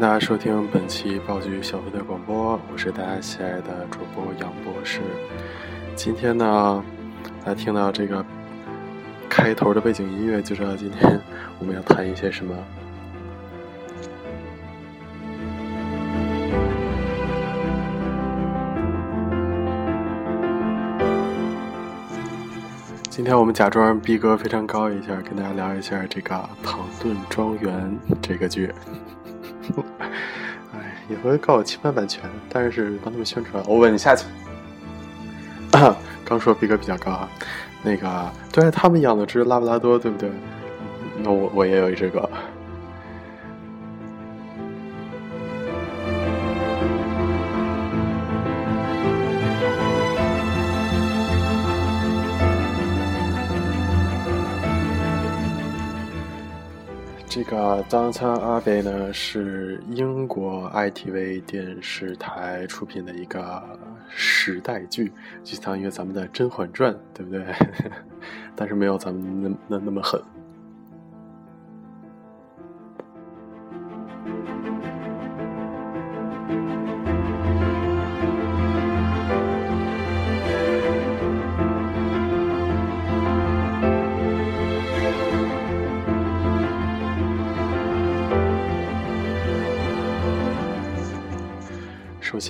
迎大家收听本期爆剧小分队广播，我是大家喜爱的主播杨博士。今天呢，大家听到这个开头的背景音乐，就知道今天我们要谈一些什么。今天我们假装逼格非常高一下，跟大家聊一下这个《唐顿庄园》这个剧。哎，也会告我侵犯版权，但是帮他们宣传。我问你下去。刚说逼格比较高啊，那个对他们养了只拉布拉多，对不对？那我我也有一只狗。这个《Downton Abbey》呢是英国 ITV 电视台出品的一个时代剧，就相当于咱们的《甄嬛传》，对不对？但是没有咱们那那那么狠。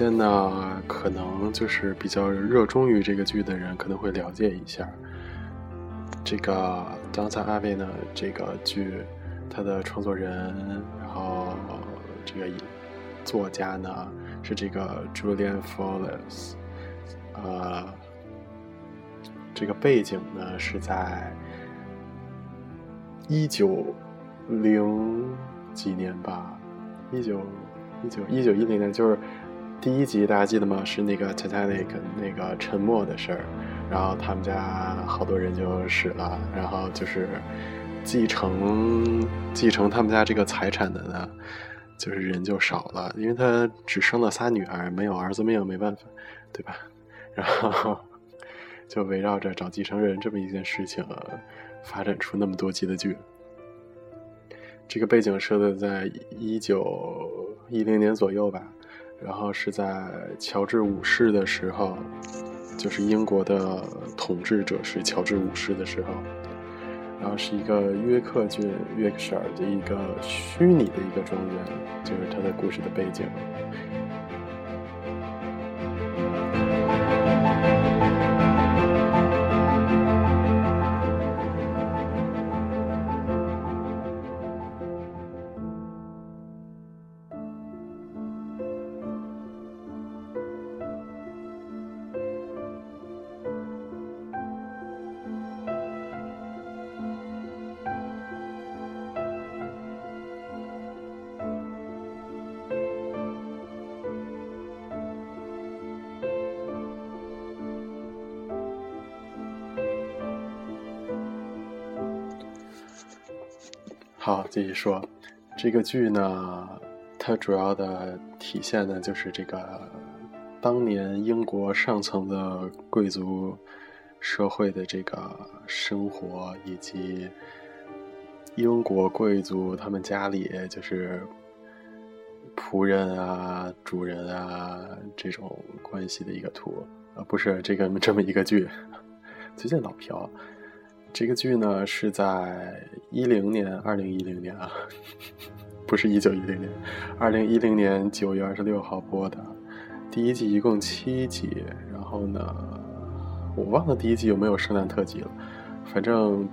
首先呢，可能就是比较热衷于这个剧的人，可能会了解一下这个《Downton Abbey》呢。这个剧，它的创作人，然后这个作家呢是这个 Julian Fowles。呃，这个背景呢是在一九零几年吧，一九一九一九一零年，就是。第一集大家记得吗？是那个 Titanic 那个沉没的事儿，然后他们家好多人就死了，然后就是继承继承他们家这个财产的呢，就是人就少了，因为他只生了仨女儿，没有儿子命，没办法，对吧？然后就围绕着找继承人这么一件事情，发展出那么多集的剧。这个背景设的在一九一零年左右吧。然后是在乔治五世的时候，就是英国的统治者是乔治五世的时候，然后是一个约克郡约克舍的一个虚拟的一个庄园，就是它的故事的背景。好，继续说，这个剧呢，它主要的体现呢，就是这个当年英国上层的贵族社会的这个生活，以及英国贵族他们家里就是仆人啊、主人啊这种关系的一个图。啊，不是这个这么一个剧，最近老飘。这个剧呢是在一零年，二零一零年啊，不是一九一零年，二零一零年九月二十六号播的。第一季一共七集，然后呢，我忘了第一季有没有圣诞特辑了。反正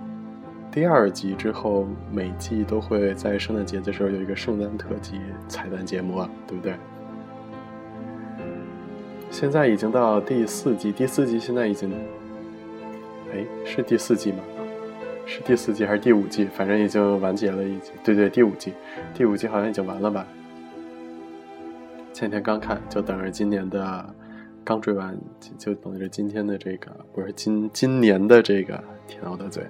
第二季之后，每季都会在圣诞节的时候有一个圣诞特辑彩蛋节目，对不对？现在已经到第四季，第四季现在已经。哎，是第四季吗？是第四季还是第五季？反正已经完结了，已经。对对，第五季，第五季好像已经完了吧？前天刚看，就等着今年的刚追完，就等着今天的这个，不是今今年的这个，天我的嘴，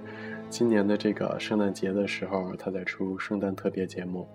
今年的这个圣诞节的时候，他在出圣诞特别节目。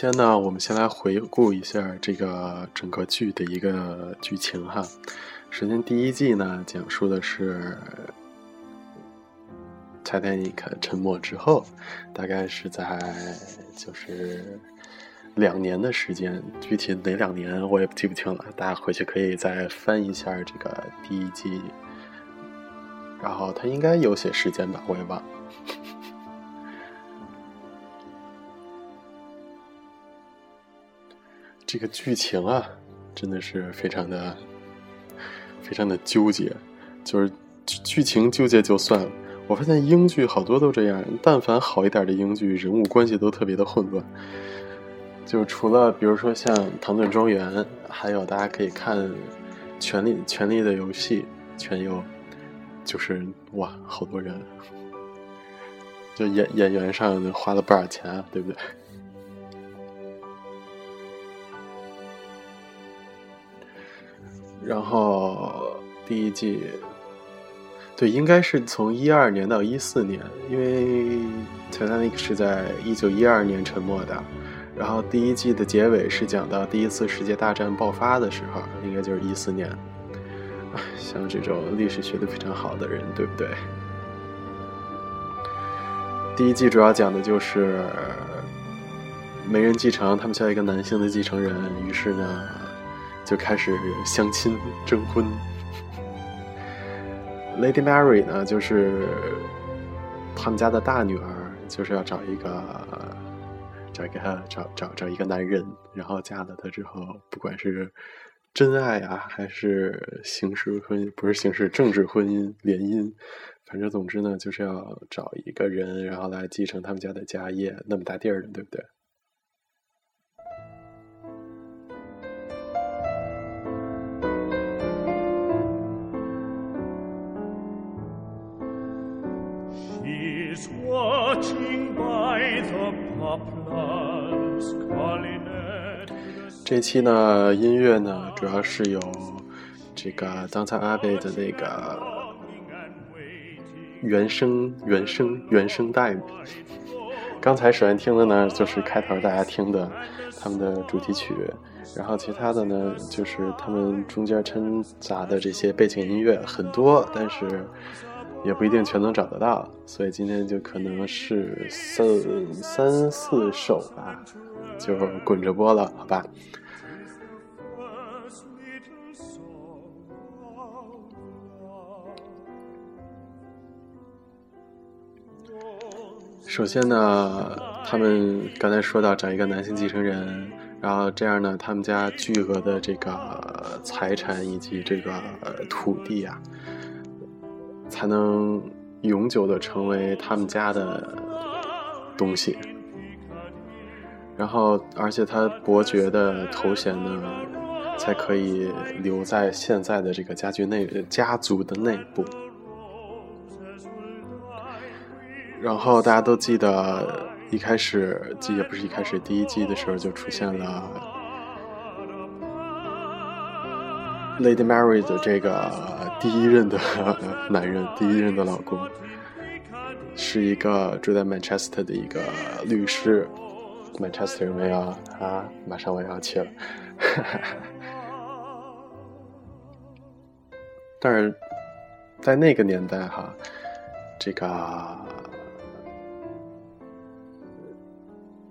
先呢，我们先来回顾一下这个整个剧的一个剧情哈。首先，第一季呢，讲述的是泰坦尼克沉没之后，大概是在就是两年的时间，具体哪两年我也记不清了。大家回去可以再翻一下这个第一季，然后他应该有写时间吧，我也忘了。这个剧情啊，真的是非常的、非常的纠结。就是剧情纠结就算了，我发现英剧好多都这样。但凡好一点的英剧，人物关系都特别的混乱。就除了比如说像《唐顿庄园》，还有大家可以看《权力权力的游戏》，全有，就是哇，好多人，就演演员上花了不少钱，对不对？然后第一季，对，应该是从一二年到一四年，因为 Titanic 是在一九一二年沉没的。然后第一季的结尾是讲到第一次世界大战爆发的时候，应该就是一四年。像这种历史学的非常好的人，对不对？第一季主要讲的就是没人继承，他们需要一个男性的继承人，于是呢。就开始相亲征婚。Lady Mary 呢，就是他们家的大女儿，就是要找一个找一个找找找一个男人，然后嫁了他之后，不管是真爱啊，还是形式婚，不是形式政治婚姻联姻，反正总之呢，就是要找一个人，然后来继承他们家的家业，那么大地儿的，对不对？这期呢，音乐呢，主要是有这个 Downtown Abbey 的那个原声、原声、原声带。刚才首先听的呢，就是开头大家听的他们的主题曲，然后其他的呢，就是他们中间掺杂的这些背景音乐很多，但是。也不一定全能找得到，所以今天就可能是三三四首吧，就滚着播了，好吧。首先呢，他们刚才说到找一个男性继承人，然后这样呢，他们家巨额的这个财产以及这个土地啊。才能永久的成为他们家的东西，然后，而且他伯爵的头衔呢，才可以留在现在的这个家具内家族的内部。然后大家都记得，一开始记，也不是一开始，第一季的时候就出现了 Lady Mary 的这个。第一任的 男人，第一任的老公，是一个住在 Manchester 的一个律师。Manchester 有没有啊？马上我要去了。但是在那个年代哈，这个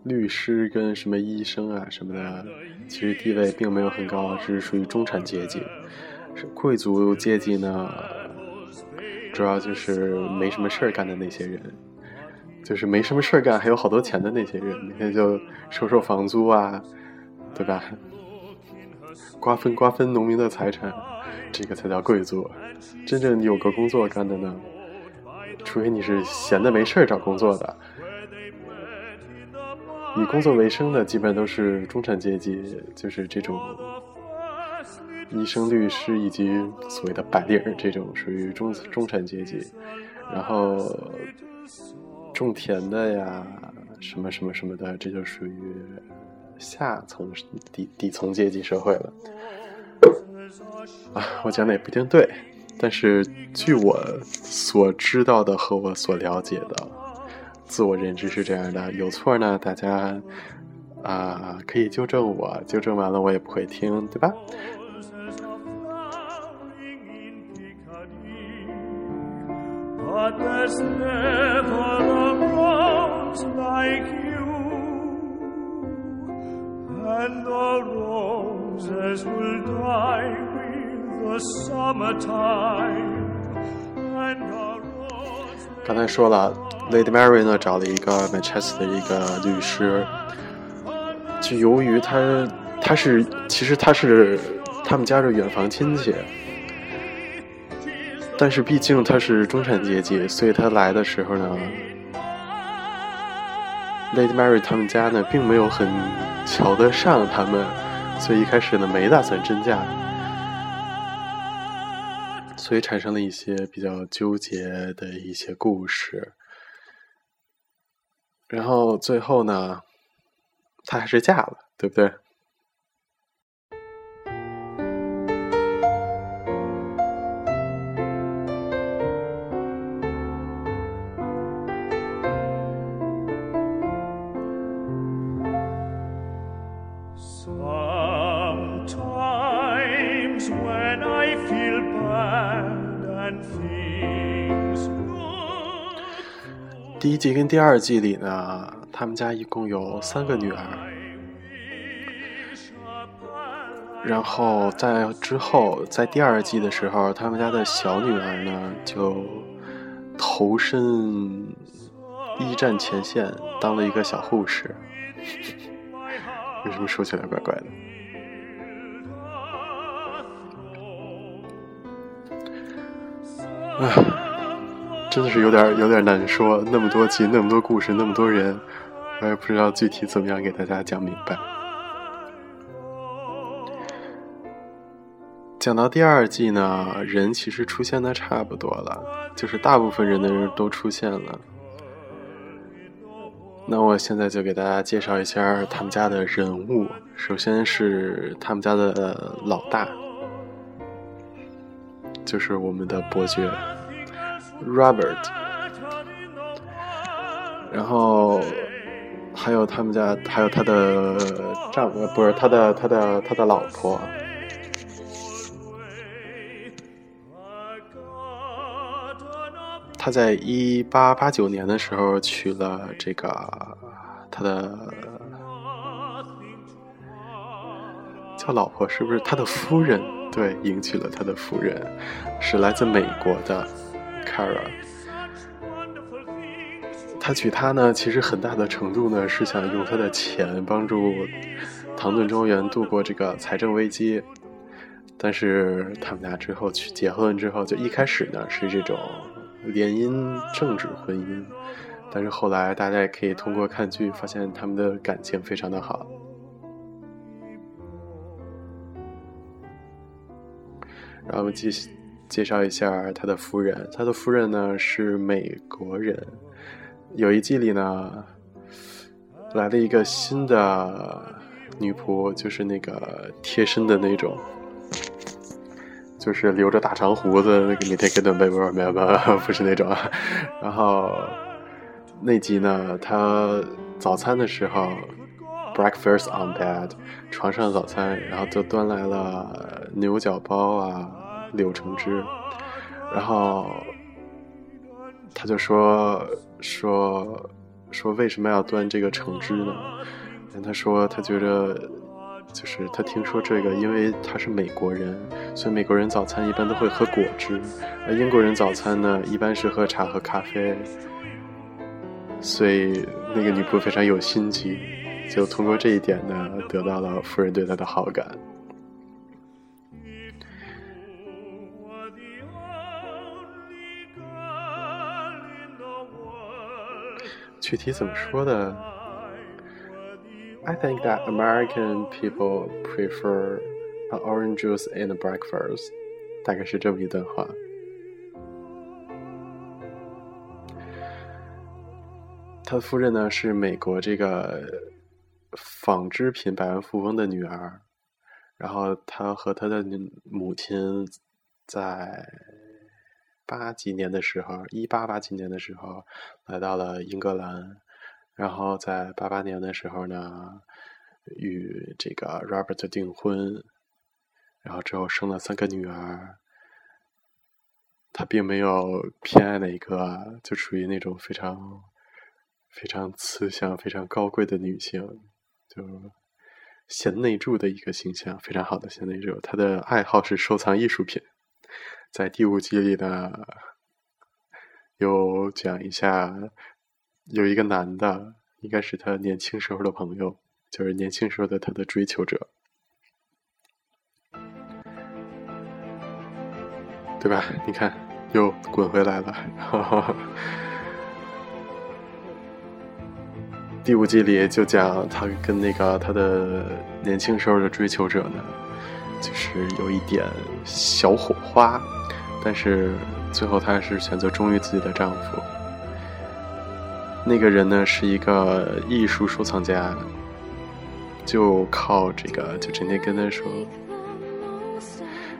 律师跟什么医生啊什么的，其实地位并没有很高，只是属于中产阶级。贵族阶级呢，主要就是没什么事儿干的那些人，就是没什么事儿干，还有好多钱的那些人，每天就收收房租啊，对吧？瓜分瓜分农民的财产，这个才叫贵族。真正有个工作干的呢，除非你是闲的没事儿找工作的，以工作为生的基本上都是中产阶级，就是这种。医生、律师以及所谓的白领这种属于中中产阶级，然后种田的呀，什么什么什么的，这就属于下层底底层阶级社会了。啊，我讲的也不一定对，但是据我所知道的和我所了解的，自我认知是这样的，有错呢，大家啊，可以纠正我，纠正完了我也不会听，对吧？刚才说了，Lady Mary 呢找了一个 Manchester 的一个律师，就由于他他是其实他是他们家的远房亲戚，但是毕竟他是中产阶级，所以他来的时候呢，Lady Mary 他们家呢并没有很瞧得上他们，所以一开始呢没打算真嫁。所以产生了一些比较纠结的一些故事，然后最后呢，她还是嫁了，对不对？第一季跟第二季里呢，他们家一共有三个女儿，然后在之后，在第二季的时候，他们家的小女儿呢就投身一战前线，当了一个小护士。为什么说起来怪怪的？唉。真的是有点有点难说，那么多集，那么多故事，那么多人，我也不知道具体怎么样给大家讲明白。讲到第二季呢，人其实出现的差不多了，就是大部分人的人都出现了。那我现在就给大家介绍一下他们家的人物，首先是他们家的老大，就是我们的伯爵。Robert，然后还有他们家，还有他的丈夫，不是他的，他的，他的老婆。他在一八八九年的时候娶了这个他的叫老婆，是不是他的夫人？对，迎娶了他的夫人，是来自美国的。Kara，他娶她呢，其实很大的程度呢是想用他的钱帮助唐顿庄园度过这个财政危机。但是他们俩之后去结婚之后，就一开始呢是这种联姻政治婚姻，但是后来大家也可以通过看剧发现他们的感情非常的好。然后继续。介绍一下他的夫人，他的夫人呢是美国人。有一季里呢，来了一个新的女仆，就是那个贴身的那种，就是留着大长胡子，那个每天给暖被窝，没有没有，不是那种。然后那集呢，他早餐的时候，breakfast on bed，床上早餐，然后就端来了牛角包啊。柳橙汁，然后他就说说说为什么要端这个橙汁呢？他说他觉得就是他听说这个，因为他是美国人，所以美国人早餐一般都会喝果汁，而英国人早餐呢一般是喝茶和咖啡，所以那个女仆非常有心机，就通过这一点呢得到了夫人对他的好感。具体怎么说的？I think that American people prefer an orange juice in the breakfast，大概是这么一段话。他的夫人呢是美国这个纺织品百万富翁的女儿，然后他和他的母亲在。八几年的时候，一八八几年的时候，来到了英格兰，然后在八八年的时候呢，与这个 Robert 订婚，然后之后生了三个女儿。他并没有偏爱哪一个，就属于那种非常非常慈祥、非常高贵的女性，就贤内助的一个形象，非常好的贤内助。他的爱好是收藏艺术品，在第五集里呢，有讲一下，有一个男的，应该是他年轻时候的朋友，就是年轻时候的他的追求者。对吧？你看，又滚回来了。第五季里就讲他跟那个他的年轻时候的追求者呢，就是有一点小火花，但是最后她还是选择忠于自己的丈夫。那个人呢是一个艺术收藏家，就靠这个，就整天跟他说。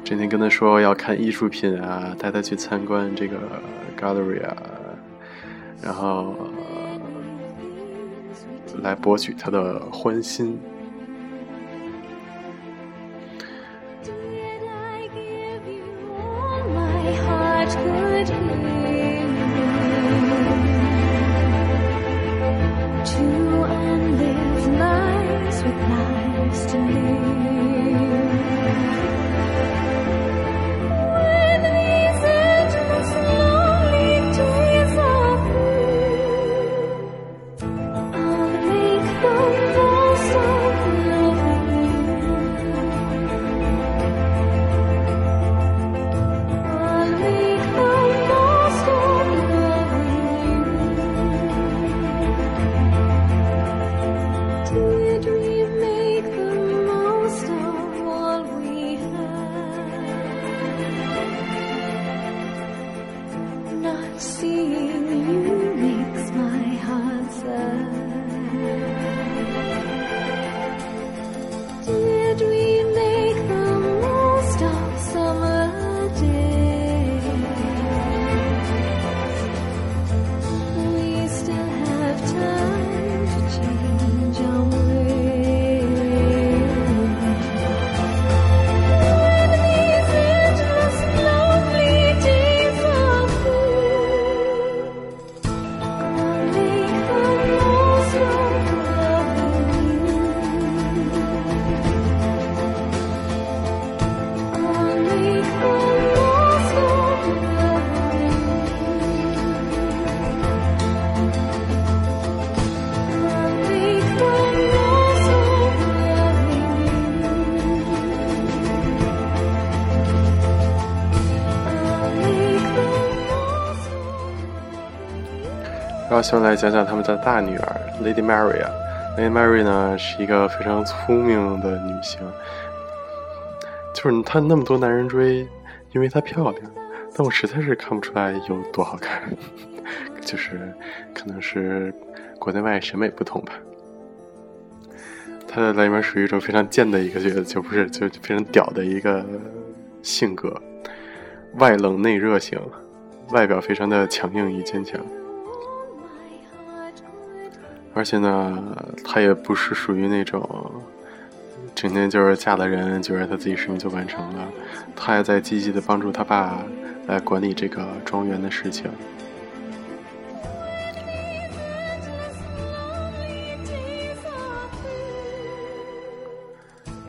整天跟他说要看艺术品啊，带他去参观这个 gallery 啊，然后来博取他的欢心。先来讲讲他们的大女儿 Lady Mary 啊，Lady Mary 呢是一个非常聪明的女性，就是她那么多男人追，因为她漂亮，但我实在是看不出来有多好看，就是可能是国内外审美不同吧。她在里面属于一种非常贱的一个角色，就不是就非常屌的一个性格，外冷内热型，外表非常的强硬与坚强。而且呢，她也不是属于那种整天就是嫁了人，觉得她自己使命就完成了。她还在积极的帮助她爸来管理这个庄园的事情。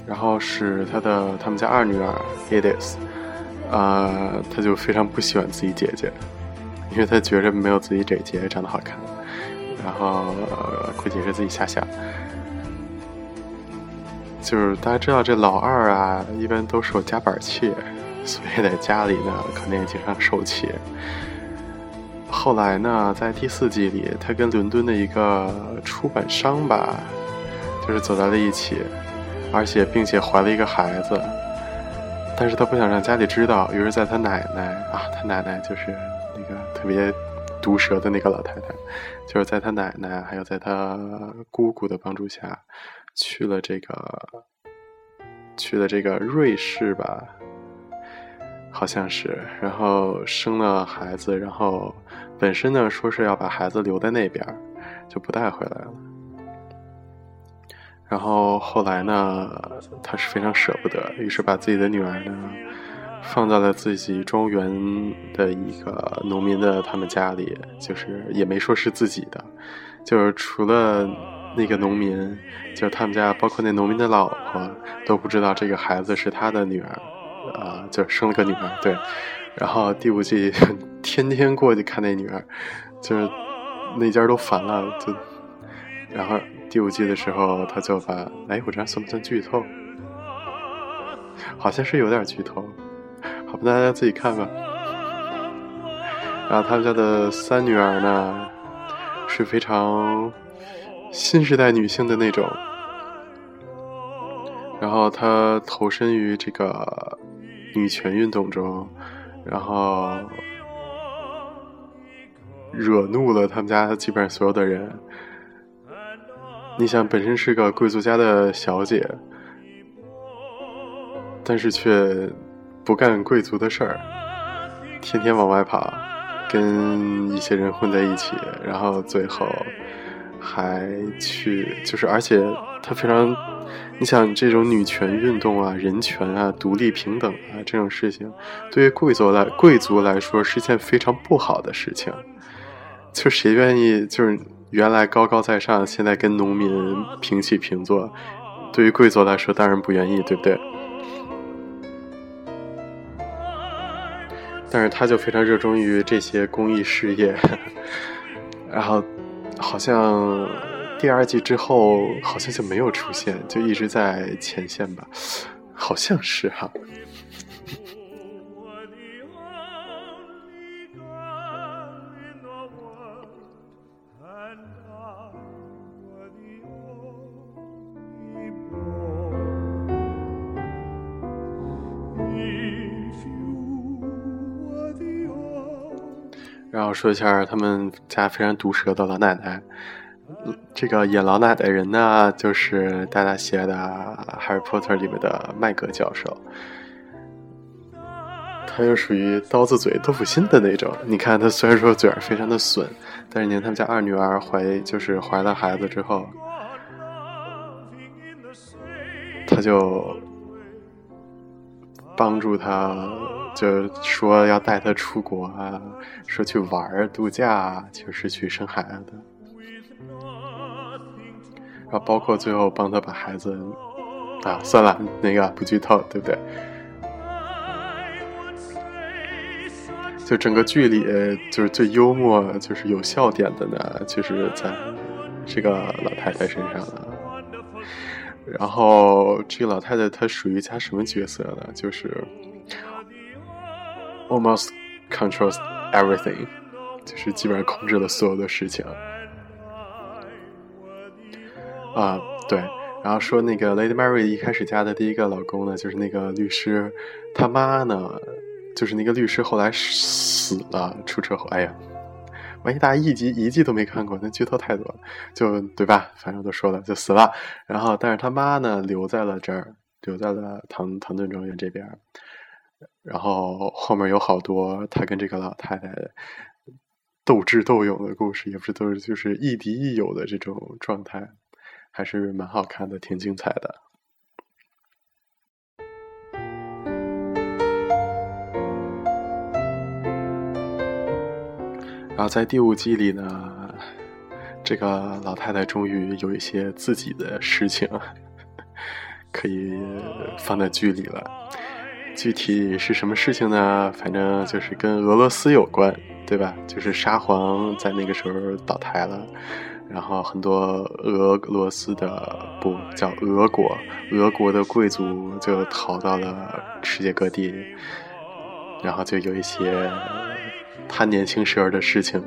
然后是他的他们家二女儿 Edith，呃，她就非常不喜欢自己姐姐，因为她觉着没有自己姐姐长得好看。然后估计是自己瞎想，就是大家知道这老二啊，一般都受夹板气，所以在家里呢，肯定也经常受气。后来呢，在第四季里，他跟伦敦的一个出版商吧，就是走在了一起，而且并且怀了一个孩子，但是他不想让家里知道，于是在他奶奶啊，他奶奶就是那个特别。毒舌的那个老太太，就是在她奶奶还有在她姑姑的帮助下，去了这个，去了这个瑞士吧，好像是，然后生了孩子，然后本身呢说是要把孩子留在那边，就不带回来了。然后后来呢，他是非常舍不得，于是把自己的女儿呢放在了自己庄园的一个农民的他们家里，就是也没说是自己的，就是除了那个农民，就是他们家包括那农民的老婆都不知道这个孩子是他的女儿，啊，就生了个女儿，对。然后第五季天天过去看那女儿，就是那家都烦了，就然后第五季的时候他就把，哎，我这算不算剧透？好像是有点剧透，大家自己看吧。然后他们家的三女儿呢，是非常新时代女性的那种，然后她投身于这个女权运动中。然后惹怒了他们家基本上所有的人。你想，本身是个贵族家的小姐，但是却不干贵族的事儿，天天往外跑，跟一些人混在一起，然后最后还去，就是而且她非常。你想这种女权运动啊、人权啊、独立平等啊这种事情，对于贵族来贵族来说是件非常不好的事情。就谁愿意就是原来高高在上，现在跟农民平起平坐？对于贵族来说，当然不愿意，对不对？但是他就非常热衷于这些公益事业，然后好像。第二季之后好像就没有出现，就一直在前线吧，好像是哈。说一下他们家非常毒舌的老奶奶。这个演老奶奶人呢，就是大家写的《哈利波特》里面的麦格教授，他又属于刀子嘴豆腐心的那种。你看他虽然说嘴儿非常的损，但是你看他们家二女儿怀就是怀了孩子之后，他就帮助他，就说要带他出国啊，说去玩儿度假，啊就是去生孩子的。然后包括最后帮他把孩子啊，算了，那个不剧透，对不对？就整个剧里，就是最幽默、就是有笑点的呢，就是在这个老太太身上了。然后这个老太太她属于家什么角色呢？就是 almost controls everything，就是基本上控制了所有的事情。啊，对，然后说那个 Lady Mary 一开始嫁的第一个老公呢，就是那个律师，他妈呢，就是那个律师后来死了，出车祸。哎呀，万一大家一集一季都没看过，那剧透太多了，就对吧？反正都说了，就死了。然后，但是他妈呢，留在了这儿，留在了唐唐顿庄园这边。然后后面有好多他跟这个老太太斗智斗勇的故事，也不是都是就是亦敌亦友的这种状态。还是蛮好看的，挺精彩的。然后在第五季里呢，这个老太太终于有一些自己的事情 可以放在剧里了。具体是什么事情呢？反正就是跟俄罗斯有关，对吧？就是沙皇在那个时候倒台了。然后很多俄罗斯的不叫俄国，俄国的贵族就逃到了世界各地，然后就有一些他年轻时候的事情，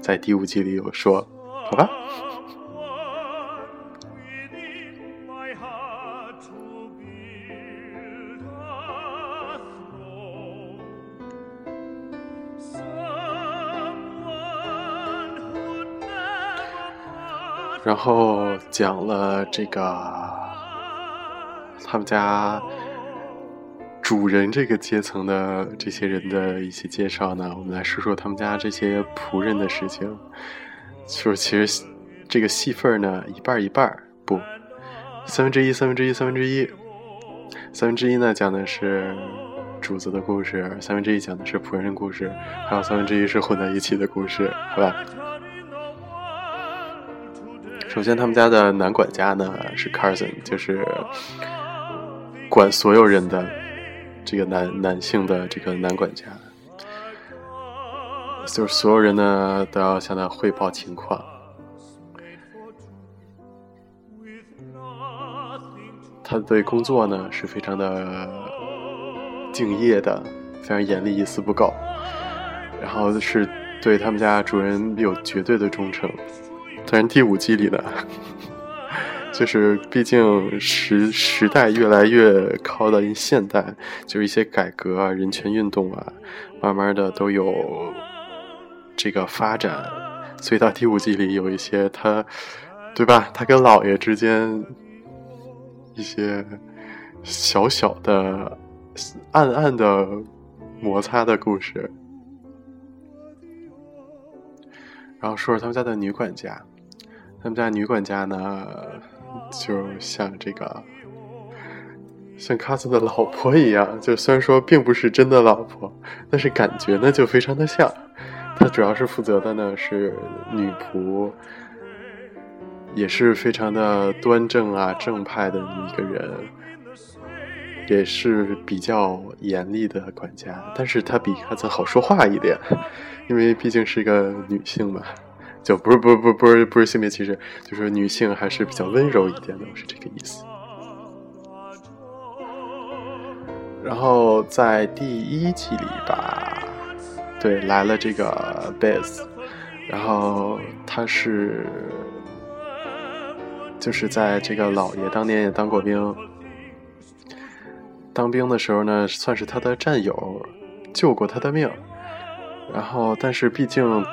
在第五季里有说，好吧。然后讲了这个他们家主人这个阶层的这些人的一些介绍呢，我们来说说他们家这些仆人的事情。就是其实这个戏份呢，一半一半不，三分之一，三分之一，三分之一，三分之一呢讲的是主子的故事，三分之一讲的是仆人的故事，还有三分之一是混在一起的故事，好吧？首先，他们家的男管家呢是 Carson，就是管所有人的这个男男性的这个男管家，就是所有人呢都要向他汇报情况。他对工作呢是非常的敬业的，非常严厉，一丝不苟。然后是对他们家主人有绝对的忠诚。但是第五季里呢，就是毕竟时时代越来越靠到现代，就是一些改革啊、人权运动啊，慢慢的都有这个发展。所以到第五季里有一些他，对吧？他跟老爷之间一些小小的、暗暗的摩擦的故事。然后说说他们家的女管家。他们家女管家呢，就像这个，像卡斯的老婆一样，就虽然说并不是真的老婆，但是感觉呢就非常的像。她主要是负责的呢是女仆，也是非常的端正啊正派的一个人，也是比较严厉的管家，但是她比卡斯好说话一点，因为毕竟是一个女性嘛。就不是不是不是不是不是性别歧视，就是女性还是比较温柔一点的，我是这个意思。然后在第一季里吧，对，来了这个 Beth，然后他是就是在这个老爷当年也当过兵，当兵的时候呢，算是他的战友，救过他的命。然后，但是毕竟。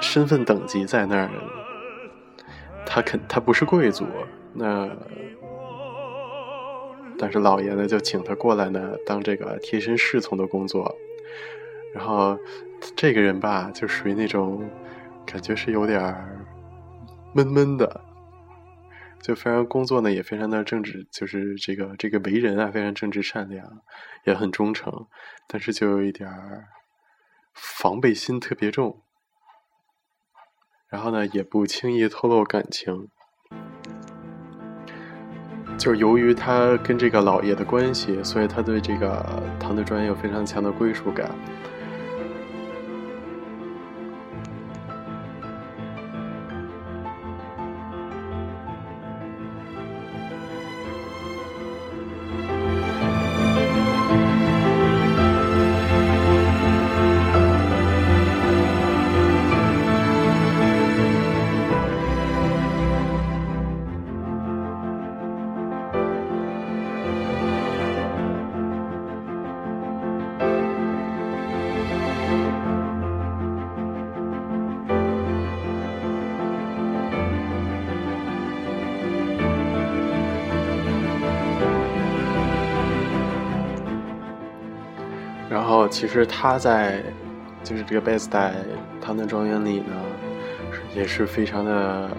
身份等级在那儿，他肯他不是贵族，那但是老爷呢就请他过来呢当这个贴身侍从的工作，然后这个人吧就属于那种感觉是有点闷闷的，就非常工作呢也非常的正直，就是这个这个为人啊非常正直善良，也很忠诚，但是就有一点防备心特别重。然后呢，也不轻易透露感情，就是由于他跟这个老爷的关系，所以他对这个唐德庄园有非常强的归属感。其实他在，就是这个贝斯在唐顿庄园里呢，也是非常的，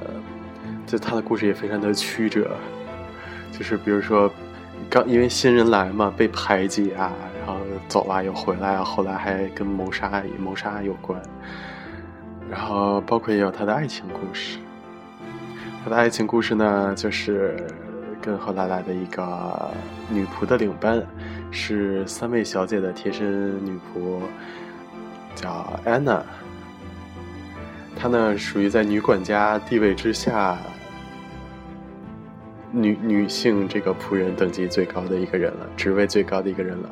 就他的故事也非常的曲折，就是比如说，刚因为新人来嘛，被排挤啊，然后走啊又回来啊，后来还跟谋杀谋杀有关，然后包括也有他的爱情故事，他的爱情故事呢，就是跟后来来的一个女仆的领班。是三位小姐的贴身女仆，叫安娜。她呢属于在女管家地位之下，女女性这个仆人等级最高的一个人了，职位最高的一个人了。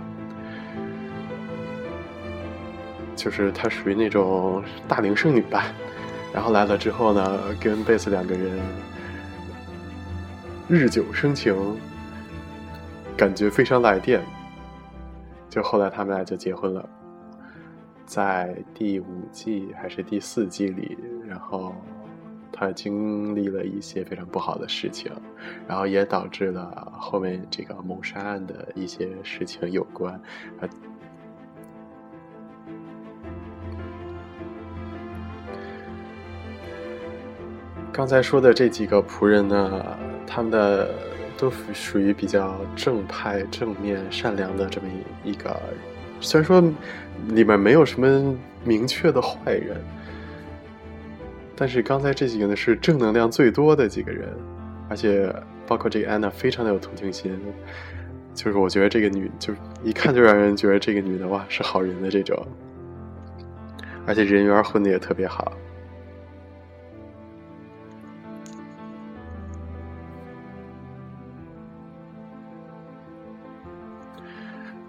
就是她属于那种大龄剩女吧。然后来了之后呢，跟贝斯两个人日久生情，感觉非常来电。就后来他们俩就结婚了，在第五季还是第四季里，然后他经历了一些非常不好的事情，然后也导致了后面这个谋杀案的一些事情有关。刚才说的这几个仆人呢，他们的都属于比较正派、正面、善良的这么一个。虽然说里面没有什么明确的坏人，但是刚才这几个呢是正能量最多的几个人，而且包括这个安娜非常的有同情心，就是我觉得这个女就一看就让人觉得这个女的哇是好人的这种，而且人缘混的也特别好。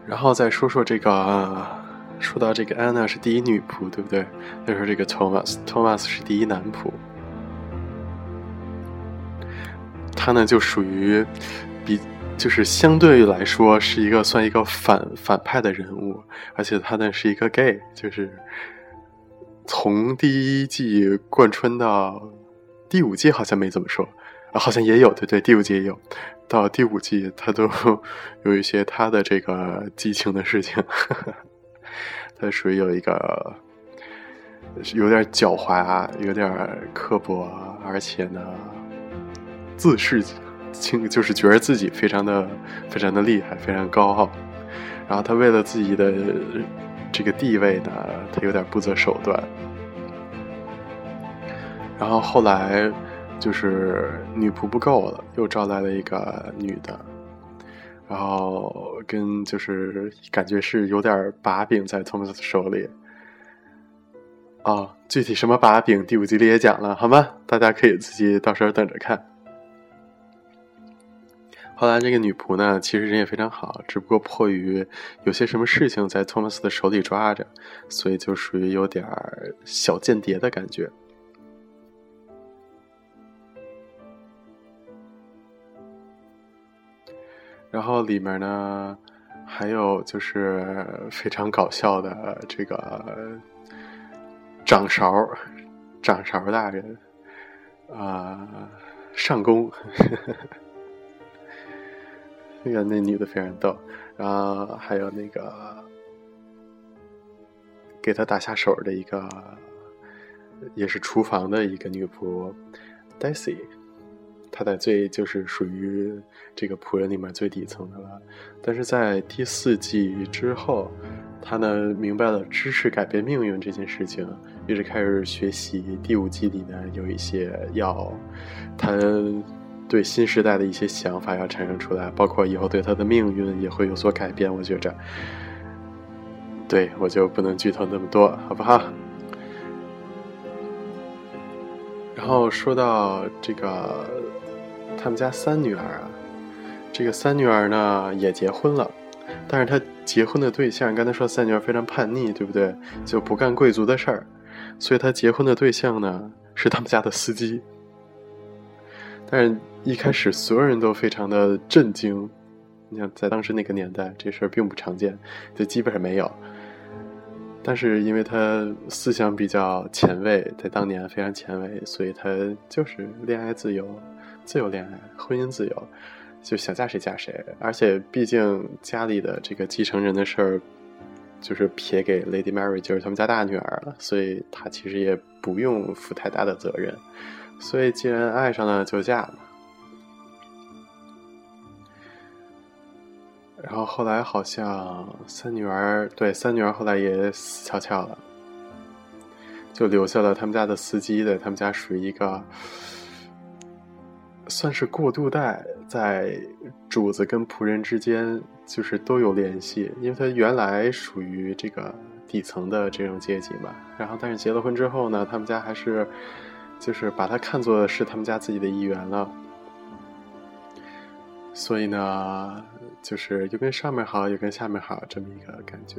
然后再说说这个，说到这个安娜是第一女仆，对不对？再说这个 Thomas，Thomas 是第一男仆。他呢就属于比，就是相对来说是一个算一个反反派的人物，而且他呢是一个 gay，就是从第一季贯穿到第五季好像没怎么说，啊，好像也有，对对，第五季也有。到第五季，他都 有一些他的这个激情的事情，他属于有一个有点狡猾、有点刻薄，而且呢自视清，就是觉得自己非常的非常的厉害，非常高傲。然后他为了自己的这个地位呢，他有点不择手段。然后后来。就是女仆不够了，又招来了一个女的，然后跟就是感觉是有点把柄在托马斯手里。啊，具体什么把柄，第五集里也讲了，好吗？大家可以自己到时候等着看。后来这个女仆呢，其实人也非常好，只不过迫于有些什么事情在托马斯的手里抓着，所以就属于有点小间谍的感觉。然后里面呢，还有就是非常搞笑的这个掌勺，掌勺大人啊，上宫，那个那女的非常逗。然后还有那个给他打下手的一个，也是厨房的一个女仆，Daisy。他在最就是属于这个仆人里面最底层的了，但是在第四季之后，他呢明白了知识改变命运这件事情，于是开始学习。第五季里呢有一些要他对新时代的一些想法要产生出来，包括以后对他的命运也会有所改变。我觉着，对我就不能剧透那么多，好不好？然后说到这个。他们家三女儿啊，这个三女儿呢也结婚了，但是她结婚的对象，刚才说三女儿非常叛逆，对不对？就不干贵族的事儿，所以她结婚的对象呢是他们家的司机。但是一开始所有人都非常的震惊，你想在当时那个年代，这事儿并不常见，就基本上没有。但是因为他思想比较前卫，在当年非常前卫，所以他就是恋爱自由。自由恋爱，婚姻自由，就想嫁谁嫁谁。而且毕竟家里的这个继承人的事儿，就是撇给 Lady Mary，就是他们家大女儿了，所以她其实也不用负太大的责任。所以既然爱上了，就嫁嘛。然后后来好像三女儿，对三女儿后来也死翘翘了，就留下了他们家的司机的，他们家属于一个。算是过渡代，在主子跟仆人之间，就是都有联系，因为他原来属于这个底层的这种阶级嘛。然后，但是结了婚之后呢，他们家还是，就是把他看作是他们家自己的一员了。所以呢，就是又跟上面好，又跟下面好，这么一个感觉。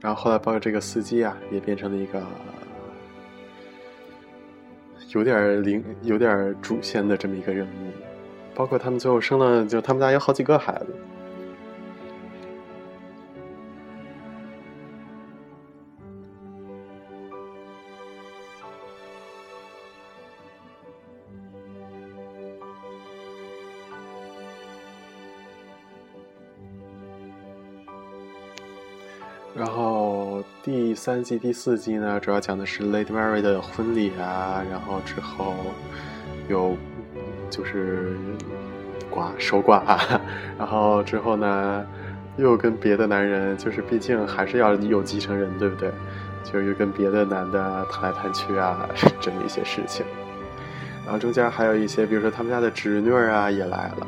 然后后来，包括这个司机啊，也变成了一个。有点灵，有点主线的这么一个人物，包括他们最后生了，就他们家有好几个孩子。三季、第四季呢，主要讲的是 Lady Mary 的婚礼啊，然后之后有就是寡守寡啊，然后之后呢又跟别的男人，就是毕竟还是要有继承人，对不对？就又跟别的男的谈来谈去啊，这么一些事情。然后中间还有一些，比如说他们家的侄女啊也来了。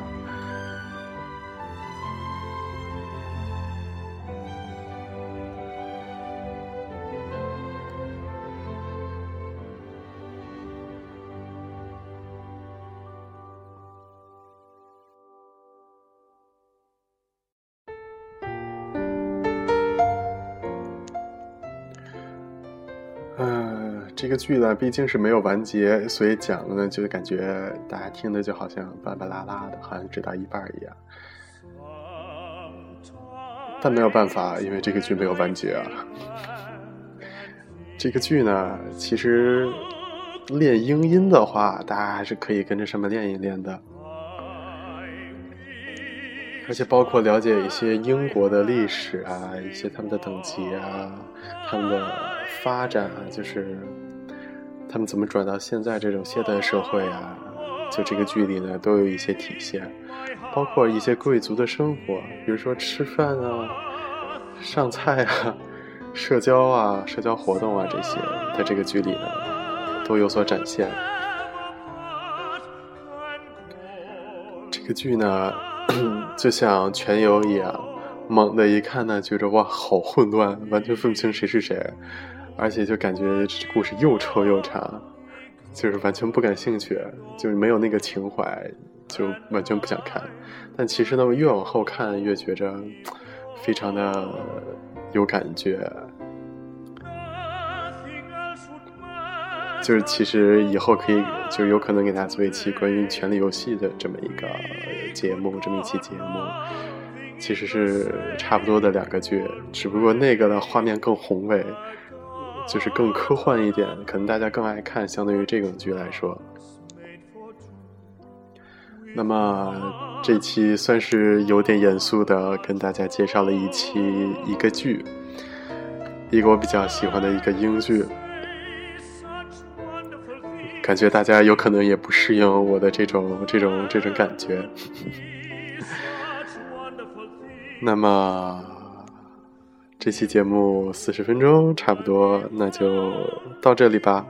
这个剧呢，毕竟是没有完结，所以讲的呢，就感觉大家听的就好像巴巴拉拉的，好像只到一半一样。但没有办法，因为这个剧没有完结啊。这个剧呢，其实练英音的话，大家还是可以跟着上面练一练的。而且包括了解一些英国的历史啊，一些他们的等级啊，他们的发展啊，就是。他们怎么转到现在这种现代社会啊？就这个剧里呢，都有一些体现，包括一些贵族的生活，比如说吃饭啊、上菜啊、社交啊、社交活动啊这些，在这个剧里呢都有所展现。这个剧呢，就像全游一样，猛的一看呢，觉着哇，好混乱，完全分不清谁是谁。而且就感觉这故事又臭又长，就是完全不感兴趣，就没有那个情怀，就完全不想看。但其实呢，越往后看越觉着非常的有感觉。就是其实以后可以，就有可能给大家做一期关于《权力游戏》的这么一个节目，这么一期节目，其实是差不多的两个剧，只不过那个的画面更宏伟。就是更科幻一点，可能大家更爱看，相对于这种剧来说。那么这期算是有点严肃的，跟大家介绍了一期一个剧，一个我比较喜欢的一个英剧。感觉大家有可能也不适应我的这种这种这种感觉。那么。这期节目四十分钟差不多，那就到这里吧。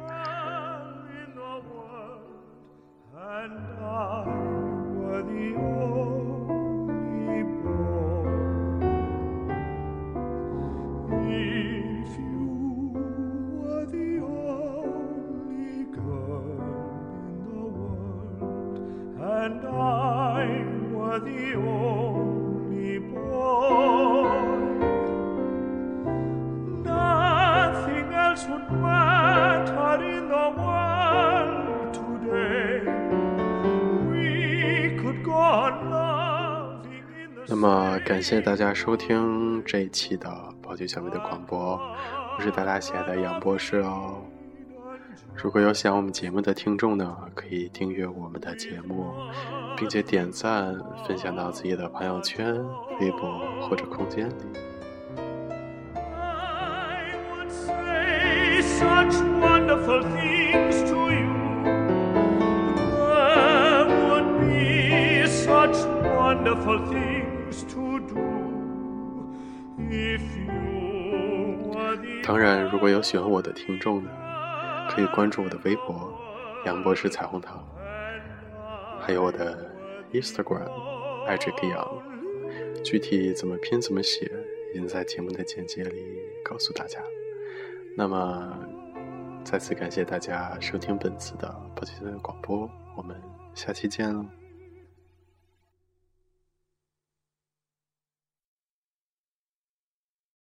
么，感谢大家收听这一期的宝具小妹的广播，我是大大喜爱的杨博士哦。如果有喜欢我们节目的听众呢，可以订阅我们的节目，并且点赞分享到自己的朋友圈、微博或者空间里。such wonderful things to you. There would be such wonderful things 当然，如果有喜欢我的听众呢，可以关注我的微博“杨博士彩虹糖”，还有我的 Instagram“ 爱这个杨”。具体怎么拼怎么写，已经在节目的简介里告诉大家。那么，再次感谢大家收听本次的《抱歉的广播》，我们下期见喽。